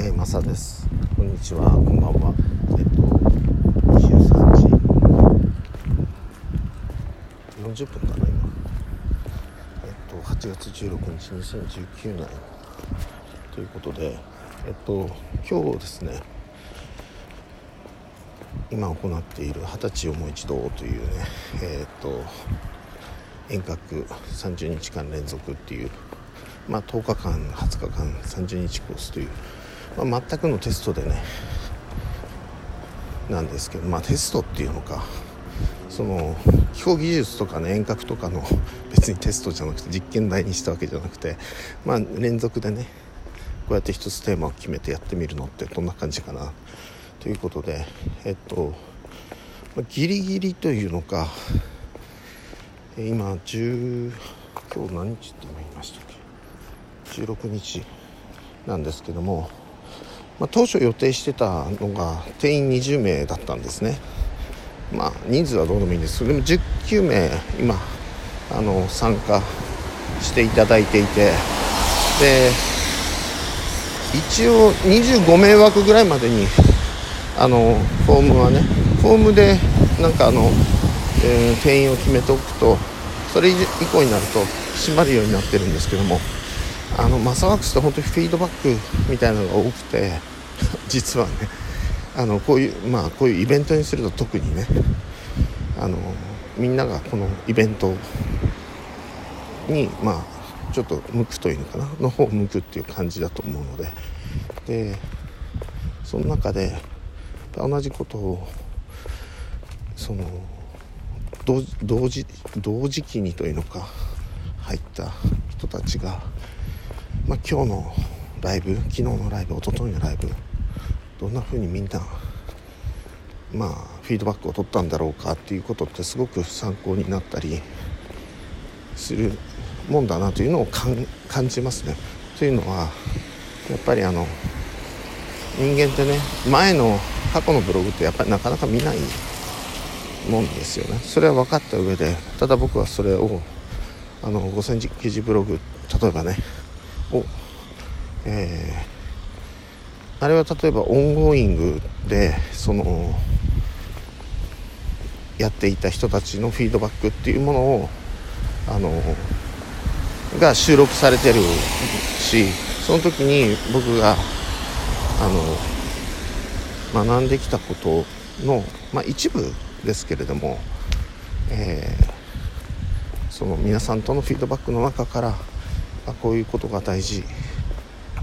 えー、マサです。こんにちは。こんばんは。えっと23時40分かな今。えっと8月16日2019年。ということでえっと今日ですね今行っている「二十歳をもう一度」というねえっと遠隔30日間連続っていうまあ、10日間20日間30日コースという、まあ、全くのテストでねなんですけどまあテストっていうのかその飛行技術とかね遠隔とかの別にテストじゃなくて実験台にしたわけじゃなくてまあ連続でねこうやって一つテーマを決めてやってみるのってどんな感じかなということでえっとギリギリというのか今10今日何日って今言いましたっけ？16日なんですけども、まあ、当初予定してたのが定員20名だったんですね。まあ人数はどうでもいいんです。けどでも19名今あの参加していただいていて。で一応25名枠ぐらいまでにあのフォームはねフォームでなんかあの、えー、定員を決めておくとそれ以降になると閉まるようになってるんですけども。あのマサワークスって本当にフィードバックみたいなのが多くて 実はねあのこういうまあこういうイベントにすると特にねあのみんながこのイベントにまあちょっと向くというのかなの方向くっていう感じだと思うのででその中で同じことをその同時同時期にというのか入った人たちがまあ、今日のライブ昨日のライブ一昨日のライブどんな風にみんなまあフィードバックを取ったんだろうかっていうことってすごく参考になったりするもんだなというのを感じますね。というのはやっぱりあの人間ってね前の過去のブログってやっぱりなかなか見ないもんですよねそれは分かった上でただ僕はそれをあの5000記事ブログ例えばねを、えー、あれは例えば ongoing でそのやっていた人たちのフィードバックっていうものをあのが収録されてるしその時に僕があの学んできたことの、まあ、一部ですけれども、えー、その皆さんとのフィードバックの中からあこういうことが大事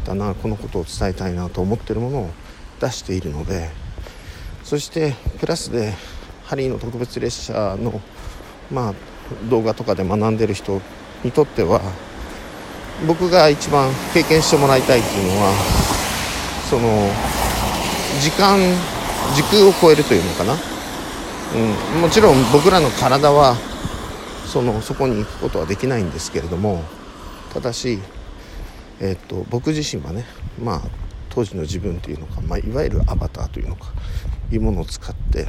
だなこのことを伝えたいなと思ってるものを出しているのでそしてプラスでハリーの特別列車の、まあ、動画とかで学んでる人にとっては僕が一番経験してもらいたいっていうのはその時間時空を超えるというのかな、うん、もちろん僕らの体はそのそこに行くことはできないんですけれどもただし、え、っと僕自身はねまあ当時の自分というのか、まあ、いわゆるアバターというのかいうものを使って、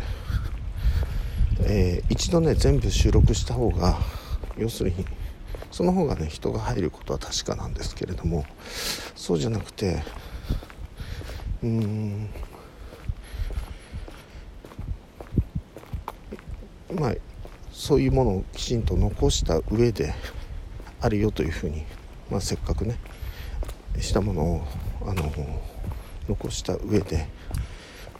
えー、一度ね全部収録した方が要するにその方がね人が入ることは確かなんですけれどもそうじゃなくてうーんまあそういうものをきちんと残した上であるよというふうに、まあ、せっかくねしたものをあの残した上で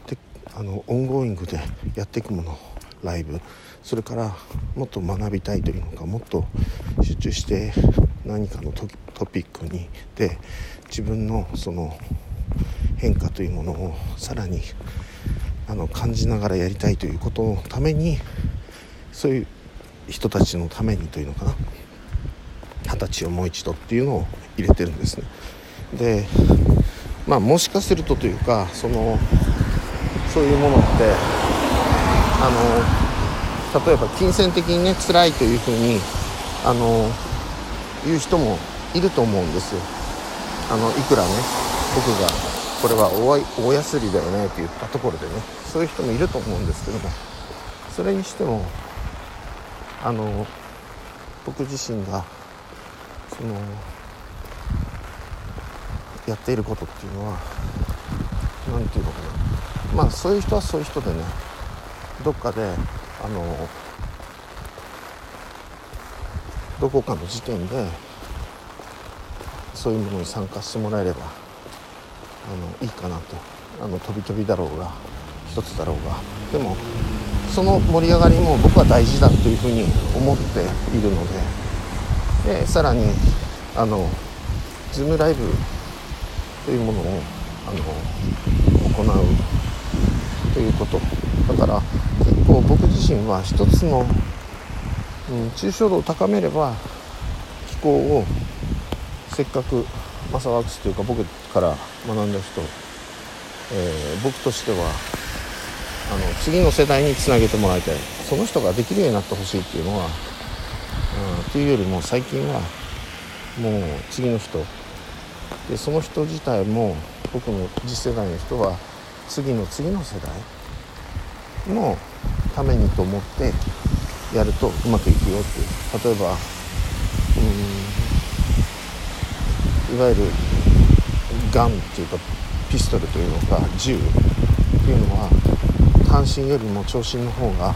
であの ongoing でやっていくものライブ。それからもっと学びたいというのかもっと集中して何かのトピックにで自分のその変化というものをさらにあの感じながらやりたいということのためにそういう人たちのためにというのかな。二十歳をもう一度っていうのを入れてるんですね。でまあもしかするとというかそのそういうものってあの例えば金銭的にね辛いというふうにあの言う人もいると思うんですよ。あのいくらね僕がこれは大やすりだよねって言ったところでねそういう人もいると思うんですけどもそれにしてもあの僕自身がそのやっていることっていうのは何て言うのかな。まあそういう人はそういう人でねどっかであのどこかの時点でそういうものに参加してもらえればあのいいかなと。あの飛び飛びだろうが一つだろうが。でもその盛り上がりも僕は大事だというふうに思っているので。でさらにあのズームライブというものをあの行う。ということ。だから結構僕自身は一つの、うん、抽象度を高めれば気候をせっかくマサワークスというか僕から学んだ人、えー、僕としてはあの次の世代につなげてもらいたい。その人ができるようになってほしいっていうのは、うん、っていうよりも最近はもう次の人でその人自体も僕の次世代の人は次の次の世代のためにと思ってやるとうまくいくよっていう。例えばうんいわゆるガンっていうかピストルというのか銃っていうのは単身よりも長身の方が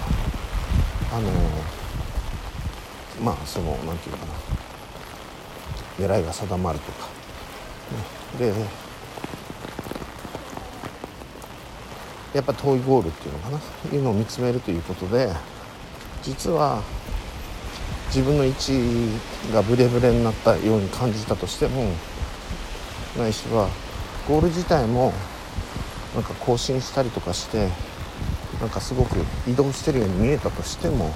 あのまあその何て言うかな。狙いが定まるとか、でやっぱ遠いゴールっていうのかな？いうのを見つめるということで実は自分の位置がブレブレになったように感じたとしてもないしはゴール自体もなんか更新したりとかしてなんかすごく移動してるように見えたとしても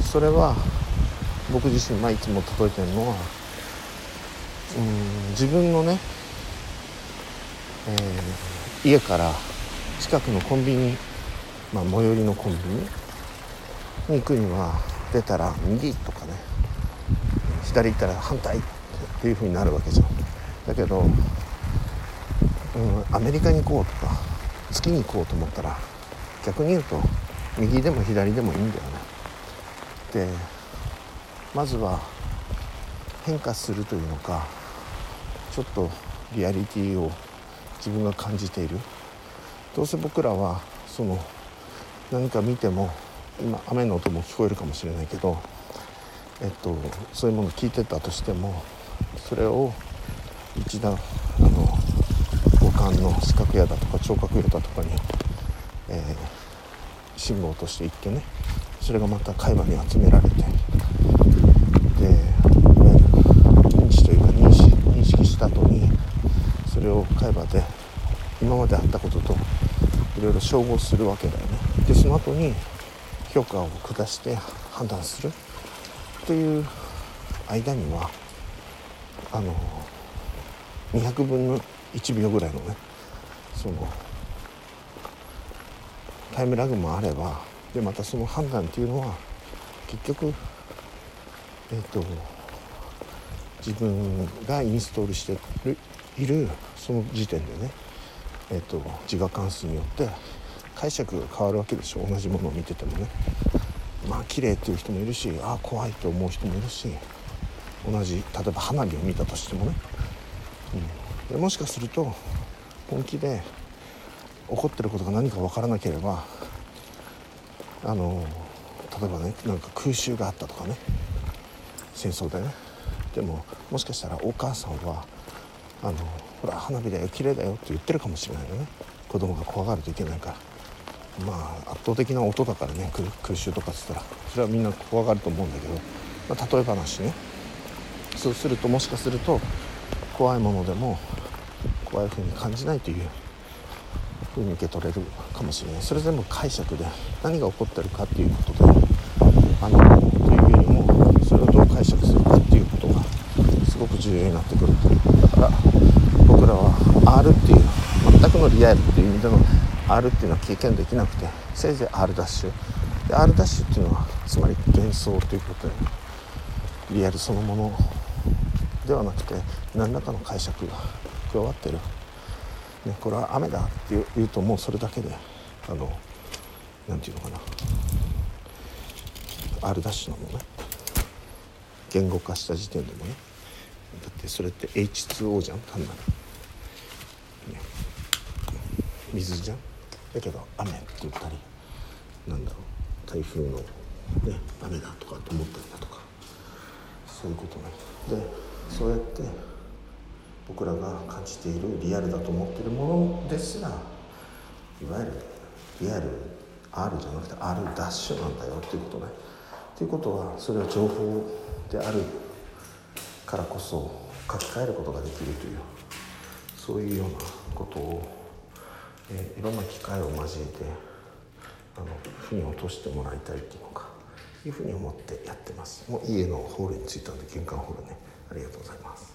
それは僕自身、まあ、いつも例えてるのはうん自分のね、えー、家から近くのコンビニ、まあ、最寄りのコンビニに行くには出たら右とかね左行ったら反対っていう風になるわけじゃん。だけど、うん、アメリカに行こうとか月に行こうと思ったら逆に言うと右でも左でもいいんだよね。でまずは変化するというのかちょっとリアリティを自分が感じている。どうせ僕らはその何か見ても今雨の音も聞こえるかもしれないけど、えっと、そういうものを聞いてたとしてもそれを一段あの五感の視覚野だとか聴覚野だとかにえー、信号として行ってねそれがまた会話に集められてで認知というか認識認識した後にそれを会話で今まであったことといろいろ照合するわけだよね。でその後に評価を下して判断する。っていう間にはあの200分の1秒ぐらいのねそのタイムラグもあればでまたその判断っていうのは結局えっ、ー、と自分がインストールしてるいるその時点でね、えーと、自我関数によって解釈が変わるわけでしょ。同じものを見ててもね。まあ綺麗っていう人もいるしああ怖いと思う人もいるし同じ例えば花火を見たとしてもね、うん、でもしかすると本気で起こってることが何か分からなければあの例えばねなんか空襲があったとかね。戦争でね。でももしかしたらお母さんはあのほら花火だよ綺麗だよって言ってるかもしれないよね。子供が怖がるといけないから。まあ圧倒的な音だからね空襲とかっつったら。それはみんな怖がると思うんだけど、まあ、例え話ね。そうするともしかすると怖いものでも怖い風に感じないというふうに受け取れるかもしれない。それ全部解釈で何が起こってるかっていうことであのというよりもそれをどう解釈するかっていうことがすごく重要になってくるだか僕らは R っていう全くのリアルっていう意味での R っていうのは経験できなくてせいぜい R' ダッシュ。で R' ダッシュっていうのはつまり幻想ということでリアルそのものではなくて何らかの解釈が加わってる。ね、これは雨だって言うともうそれだけであの何て言うのかな。R ダッシュなのね。言語化した時点でもね。だってそれって H2O じゃん単なる、ね、水じゃん？だけど雨って言ったりなんだろう。台風のね雨だとかと思ったりだとか。そういうことね。でそうやって僕らが感じているリアルだと思ってるものですらいわゆるリアル R じゃなくて R ダッシュなんだよっていうことね。ということはそれは情報であるからこそ書き換えることができるというそういうようなことを、えー、いろんな機会を交えてあの腑に落としてもらいたいっていうのかいうふうに思ってやってます。もう家のホールに着いたんで玄関ホールね。ありがとうございます。